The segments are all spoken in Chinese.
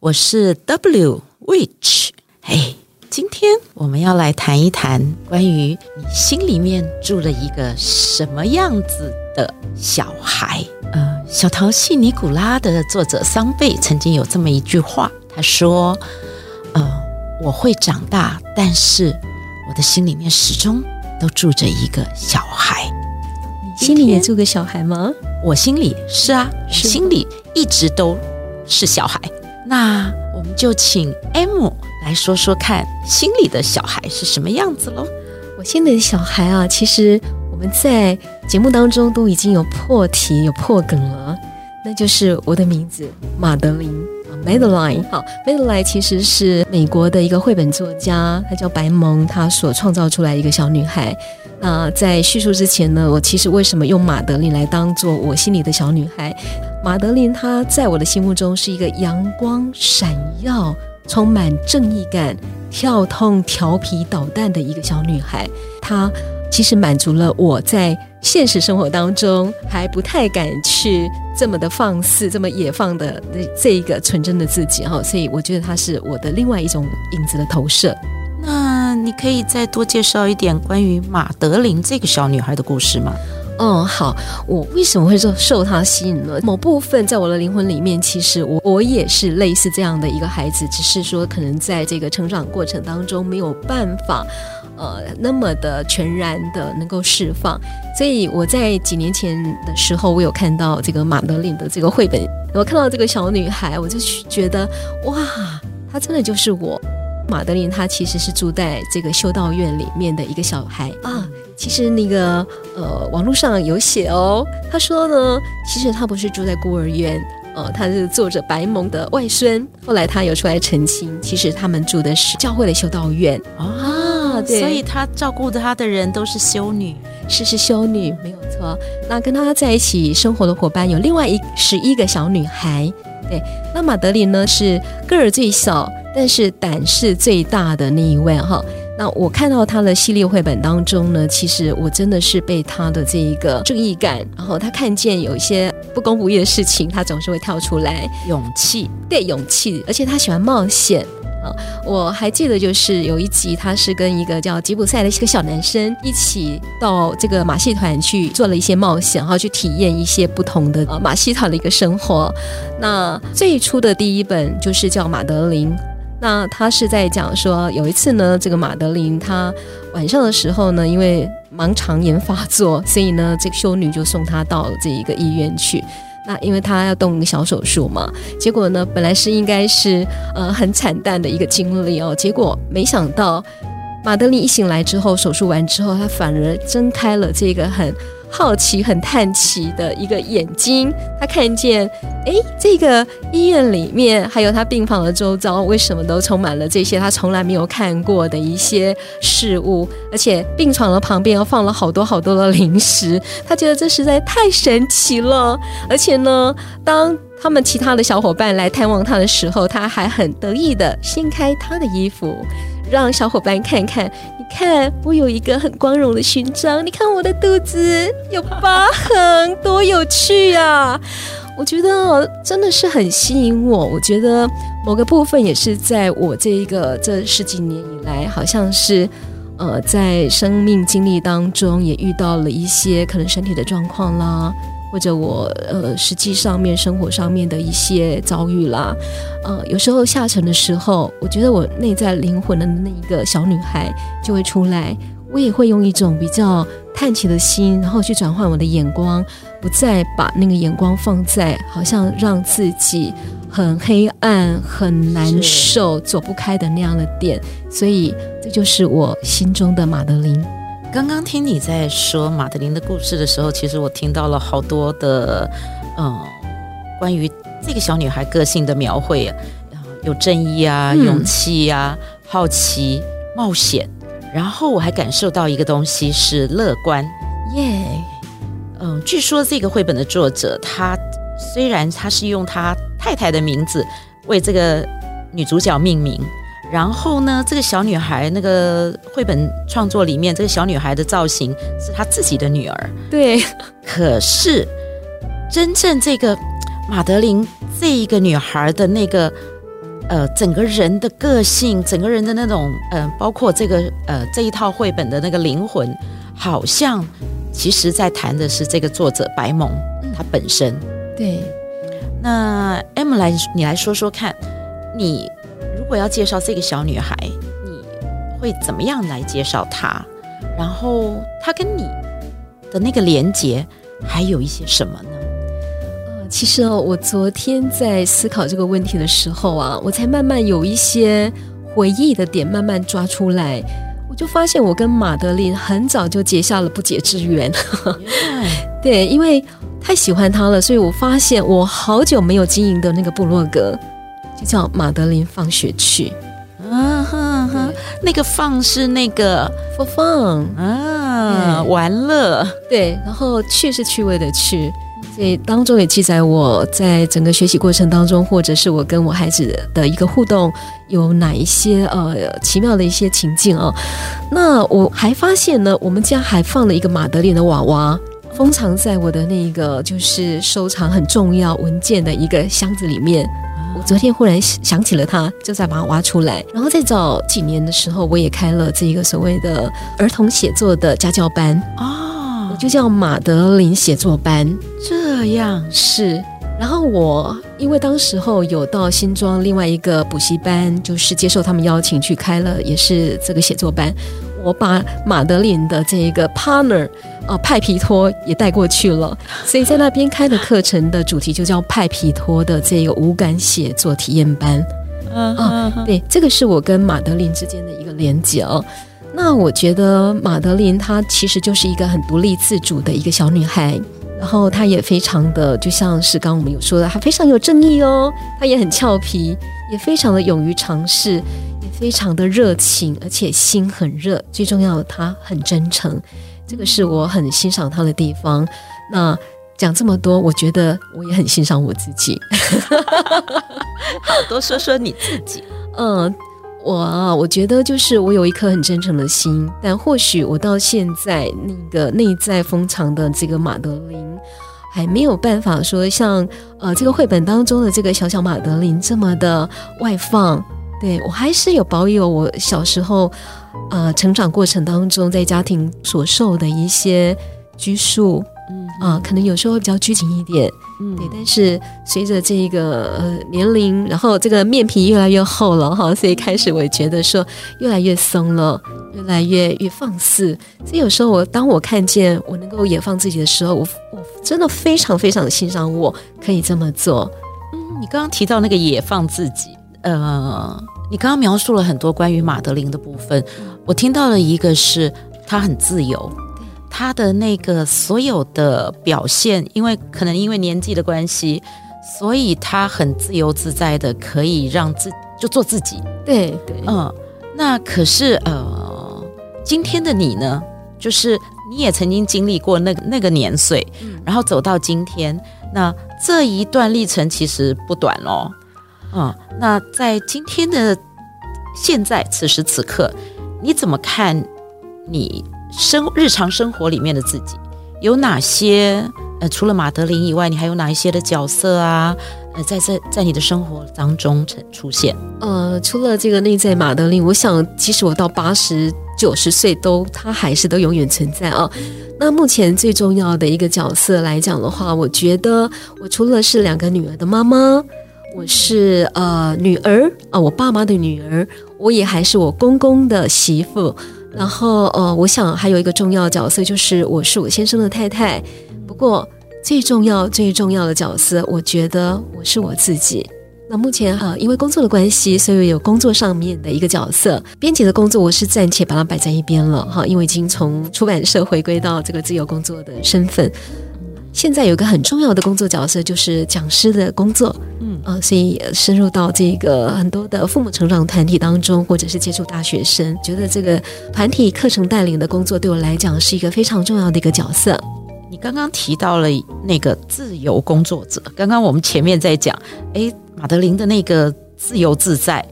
我是 W Witch。哎，今天我们要来谈一谈关于你心里面住了一个什么样子的小孩。呃，小淘气尼古拉的作者桑贝曾经有这么一句话，他说：“呃，我会长大，但是我的心里面始终都住着一个小孩。”你心里也住个小孩吗？我心里是啊，是心里一直都是小孩。那我们就请 M 来说说看，心里的小孩是什么样子喽？我心里的小孩啊，其实我们在节目当中都已经有破题、有破梗了，那就是我的名字马德琳，Madeline。好，Madeline 其实是美国的一个绘本作家，她叫白蒙，她所创造出来一个小女孩。那在叙述之前呢，我其实为什么用马德琳来当做我心里的小女孩？马德琳她在我的心目中是一个阳光闪耀、充满正义感、跳痛、调皮捣蛋的一个小女孩。她其实满足了我在现实生活当中还不太敢去这么的放肆、这么野放的这一个纯真的自己哈。所以我觉得她是我的另外一种影子的投射。那你可以再多介绍一点关于马德琳这个小女孩的故事吗？哦，好，我为什么会受受他吸引呢？某部分在我的灵魂里面，其实我我也是类似这样的一个孩子，只是说可能在这个成长过程当中没有办法，呃，那么的全然的能够释放。所以我在几年前的时候，我有看到这个马德琳的这个绘本，我看到这个小女孩，我就觉得哇，她真的就是我。马德琳她其实是住在这个修道院里面的一个小孩啊。其实那个呃，网络上有写哦，他说呢，其实他不是住在孤儿院，呃，他是作者白蒙的外孙。后来他有出来澄清，其实他们住的是教会的修道院啊。对，所以他照顾他的人都是修女，是是修女，没有错。那跟他在一起生活的伙伴有另外一十一个小女孩。对，那马德琳呢是个儿最小。但是胆识最大的那一位哈，那我看到他的系列绘本当中呢，其实我真的是被他的这一个正义感，然后他看见有一些不公不义的事情，他总是会跳出来，勇气，对，勇气，而且他喜欢冒险啊。我还记得就是有一集，他是跟一个叫吉普赛的一个小男生一起到这个马戏团去做了一些冒险，然后去体验一些不同的马戏团的一个生活。那最初的第一本就是叫马德琳。那他是在讲说，有一次呢，这个马德琳她晚上的时候呢，因为盲肠炎发作，所以呢，这个修女就送她到这一个医院去。那因为她要动一个小手术嘛，结果呢，本来是应该是呃很惨淡的一个经历哦，结果没想到马德琳一醒来之后，手术完之后，她反而睁开了这个很。好奇、很叹奇的一个眼睛，他看见，哎，这个医院里面还有他病房的周遭，为什么都充满了这些他从来没有看过的一些事物？而且病床的旁边又放了好多好多的零食，他觉得这实在太神奇了。而且呢，当他们其他的小伙伴来探望他的时候，他还很得意地掀开他的衣服。让小伙伴看看，看我有一个很光荣的勋章，你看我的肚子有疤痕，多有趣啊！我觉得真的是很吸引我。我觉得某个部分也是在我这一个这十几年以来，好像是呃，在生命经历当中也遇到了一些可能身体的状况啦。或者我呃，实际上面生活上面的一些遭遇啦，呃，有时候下沉的时候，我觉得我内在灵魂的那一个小女孩就会出来，我也会用一种比较叹气的心，然后去转换我的眼光，不再把那个眼光放在好像让自己很黑暗、很难受、走不开的那样的点，所以这就是我心中的马德琳。刚刚听你在说马德琳的故事的时候，其实我听到了好多的，嗯，关于这个小女孩个性的描绘啊，有正义啊，嗯、勇气啊，好奇、冒险。然后我还感受到一个东西是乐观。耶，嗯，据说这个绘本的作者，他虽然他是用他太太的名字为这个女主角命名。然后呢，这个小女孩那个绘本创作里面，这个小女孩的造型是她自己的女儿。对，可是真正这个马德琳这一个女孩的那个呃，整个人的个性，整个人的那种呃，包括这个呃这一套绘本的那个灵魂，好像其实在谈的是这个作者白蒙她本身。对，那 M 来，你来说说看，你。如果要介绍这个小女孩，你会怎么样来介绍她？然后她跟你的那个连接还有一些什么呢？呃，其实哦，我昨天在思考这个问题的时候啊，我才慢慢有一些回忆的点慢慢抓出来，我就发现我跟马德琳很早就结下了不解之缘。对，因为太喜欢她了，所以我发现我好久没有经营的那个部落格。就叫马德琳放学去，啊哈哈，那个放是那个 for fun 啊，玩乐，对，然后去是趣味的趣，所以当中也记载我在整个学习过程当中，或者是我跟我孩子的一个互动，有哪一些呃奇妙的一些情境哦。那我还发现呢，我们家还放了一个马德琳的娃娃，封藏在我的那个就是收藏很重要文件的一个箱子里面。我昨天忽然想起了他，就再把它挖出来。然后在早几年的时候，我也开了这一个所谓的儿童写作的家教班哦，我就叫马德琳写作班。这样是。然后我因为当时候有到新庄另外一个补习班，就是接受他们邀请去开了，也是这个写作班。我把马德琳的这一个 partner 啊派皮托也带过去了，所以在那边开的课程的主题就叫派皮托的这个无感写作体验班。嗯啊，对，这个是我跟马德琳之间的一个连接哦。那我觉得马德琳她其实就是一个很独立自主的一个小女孩，然后她也非常的就像是刚刚我们有说的，她非常有正义哦，她也很俏皮，也非常的勇于尝试。也非常的热情，而且心很热。最重要的，她很真诚，这个是我很欣赏他的地方。那讲这么多，我觉得我也很欣赏我自己。好，多说说你自己。嗯，我啊，我觉得就是我有一颗很真诚的心，但或许我到现在那个内在封藏的这个马德琳，还没有办法说像呃这个绘本当中的这个小小马德琳这么的外放。对，我还是有保有我小时候，呃，成长过程当中在家庭所受的一些拘束，嗯啊、呃，可能有时候会比较拘谨一点，嗯，对。但是随着这个呃年龄，然后这个面皮越来越厚了哈，所以开始我也觉得说越来越松了，越来越越放肆。所以有时候我当我看见我能够野放自己的时候，我我真的非常非常的欣赏我可以这么做。嗯，你刚刚提到那个野放自己。呃，你刚刚描述了很多关于马德琳的部分，我听到了一个是她很自由，她的那个所有的表现，因为可能因为年纪的关系，所以她很自由自在的可以让自就做自己。对对，嗯，那可是呃，今天的你呢，就是你也曾经经历过那个那个年岁，然后走到今天，那这一段历程其实不短哦。啊，那在今天的现在此时此刻，你怎么看你生日常生活里面的自己？有哪些呃，除了玛德琳以外，你还有哪一些的角色啊？呃，在在在你的生活当中出出现？呃，除了这个内在马德琳，我想即使我到八十九十岁都，它还是都永远存在啊。那目前最重要的一个角色来讲的话，我觉得我除了是两个女儿的妈妈。我是呃女儿啊、我爸妈的女儿，我也还是我公公的媳妇。然后呃，我想还有一个重要角色，就是我是我先生的太太。不过最重要最重要的角色，我觉得我是我自己。那目前呃，因为工作的关系，所以有工作上面的一个角色，编辑的工作我是暂且把它摆在一边了哈，因为已经从出版社回归到这个自由工作的身份。现在有一个很重要的工作角色，就是讲师的工作。嗯呃，所以深入到这个很多的父母成长团体当中，或者是接触大学生，觉得这个团体课程带领的工作对我来讲是一个非常重要的一个角色。你刚刚提到了那个自由工作者，刚刚我们前面在讲，诶，马德琳的那个自由自在，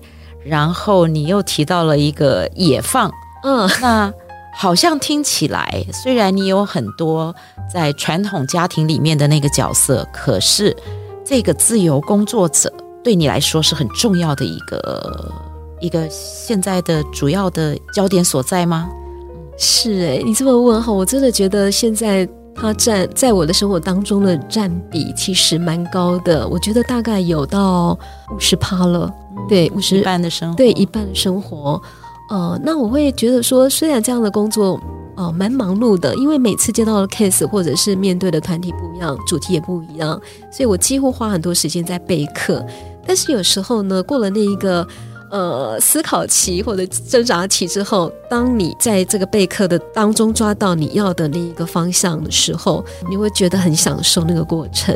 然后你又提到了一个野放，嗯，那好像听起来，虽然你有很多在传统家庭里面的那个角色，可是这个自由工作者对你来说是很重要的一个一个现在的主要的焦点所在吗？是诶，你这么问哈，我真的觉得现在。它占在我的生活当中的占比其实蛮高的，我觉得大概有到五十趴了，对，五十一半的生活，对一半的生活。呃，那我会觉得说，虽然这样的工作呃蛮忙碌的，因为每次接到的 case 或者是面对的团体不一样，主题也不一样，所以我几乎花很多时间在备课。但是有时候呢，过了那一个。呃，思考期或者挣扎期之后，当你在这个备课的当中抓到你要的那一个方向的时候，你会觉得很享受那个过程，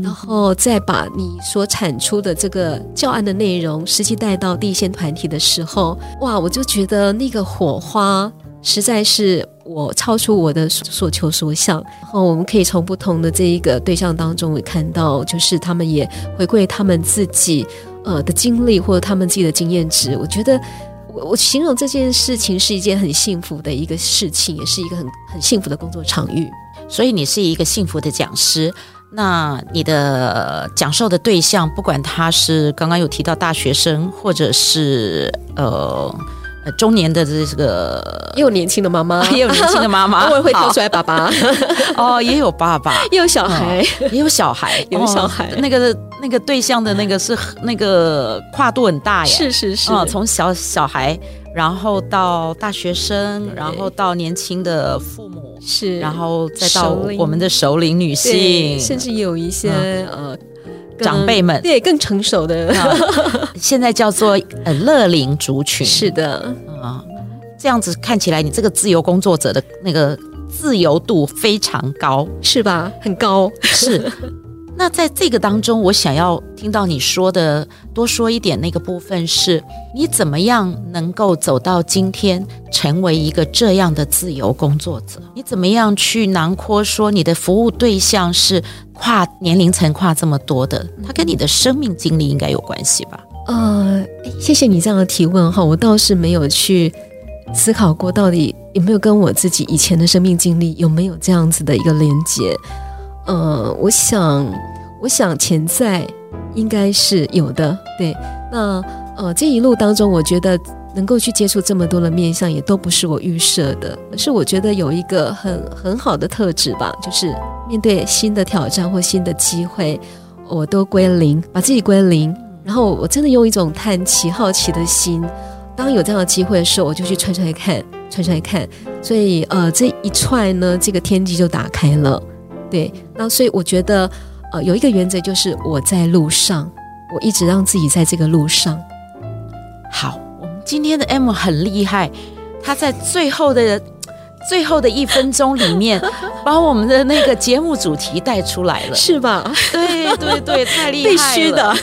然后再把你所产出的这个教案的内容实际带到第一线团体的时候，哇，我就觉得那个火花实在是我超出我的所求所想。然后我们可以从不同的这一个对象当中，会看到就是他们也回馈他们自己。呃的经历或者他们自己的经验值，我觉得我我形容这件事情是一件很幸福的一个事情，也是一个很很幸福的工作场域。所以你是一个幸福的讲师，那你的讲授的对象，不管他是刚刚有提到大学生，或者是呃。中年的这个 也有年轻的妈妈，也有年轻的妈妈，偶尔会跳出来爸爸。哦，也有爸爸，也有小孩，也有小孩，有小孩。那个那个对象的那个是那个跨度很大呀，是是是，从小小孩，然后到大学生，然后到年轻的父母，是，然后再到我们的首领女性，甚至有一些呃。长辈们。对更成熟的，现在叫做呃乐龄族群。是的。啊，这样子看起来，你这个自由工作者的那个自由度非常高，是吧？很高，是。那在这个当中，我想要听到你说的多说一点那个部分是，你怎么样能够走到今天，成为一个这样的自由工作者？你怎么样去囊括说你的服务对象是跨年龄层跨这么多的？它跟你的生命经历应该有关系吧？呃，谢谢你这样的提问哈，我倒是没有去思考过，到底有没有跟我自己以前的生命经历有没有这样子的一个连接。呃，我想，我想潜在应该是有的。对，那呃，这一路当中，我觉得能够去接触这么多的面相，也都不是我预设的，而是我觉得有一个很很好的特质吧，就是面对新的挑战或新的机会，我都归零，把自己归零，然后我真的用一种探奇、好奇的心，当有这样的机会的时候，我就去踹踹看，踹踹看，所以呃，这一踹呢，这个天机就打开了。对，那所以我觉得，呃，有一个原则就是我在路上，我一直让自己在这个路上。好，我们今天的 M 很厉害，他在最后的最后的一分钟里面，把我们的那个节目主题带出来了，是吧？对对对，太厉 害了，必须的。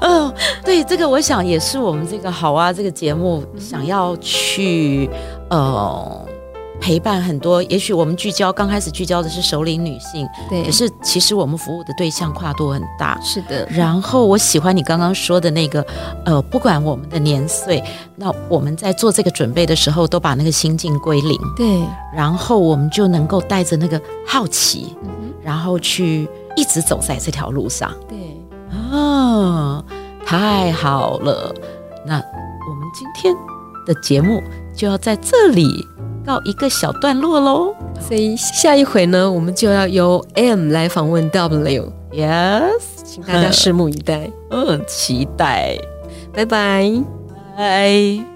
嗯，对，这个我想也是我们这个好啊，这个节目想要去呃。陪伴很多，也许我们聚焦刚开始聚焦的是首领女性，对，可是其实我们服务的对象跨度很大，是的。然后我喜欢你刚刚说的那个，呃，不管我们的年岁，那我们在做这个准备的时候，都把那个心境归零，对。然后我们就能够带着那个好奇，嗯、然后去一直走在这条路上，对。啊，太好了！那我们今天的节目就要在这里。告一个小段落喽，所以下一回呢，我们就要由 M 来访问 W，Yes，请大家拭目以待，嗯，期待，拜拜，拜。